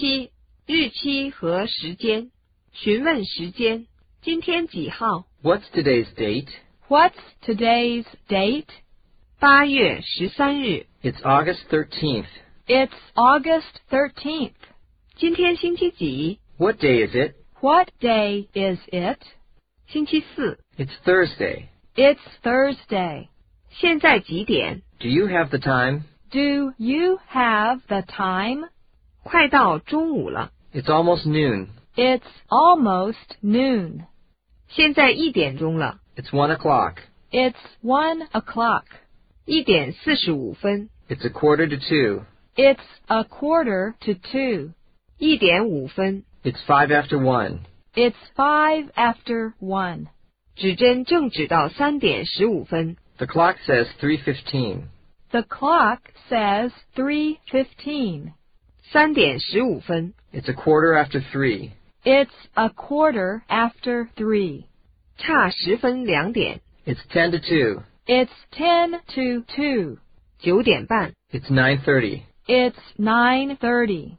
P 日期和时间，询问时间。今天几号？ What's today's date? What's today's date? 八月十三日。 It's August 13th. It's August 13th. 今天星期几？ What day is it? What day is it? 星期四。 It's Thursday. It's Thursday. 现在几点？ Do you have the time? Do you have the time? 快到中午了。 It's almost noon. It's almost noon. 现在一点钟了。 It's one o'clock. It's one o'clock. 一点四十五分。 It's a quarter to two. It's a quarter to two. 一点五分。 It's five after one. It's five after one. 指针正指到三点十五分。 The clock says 3.15. The clock says 3.15. 三点十五分。 It's a quarter after three. It's a quarter after three. 差十分两点。 It's 10 to two. It's 10 to 2. 九点半。 It's 9.30. It's 9.30.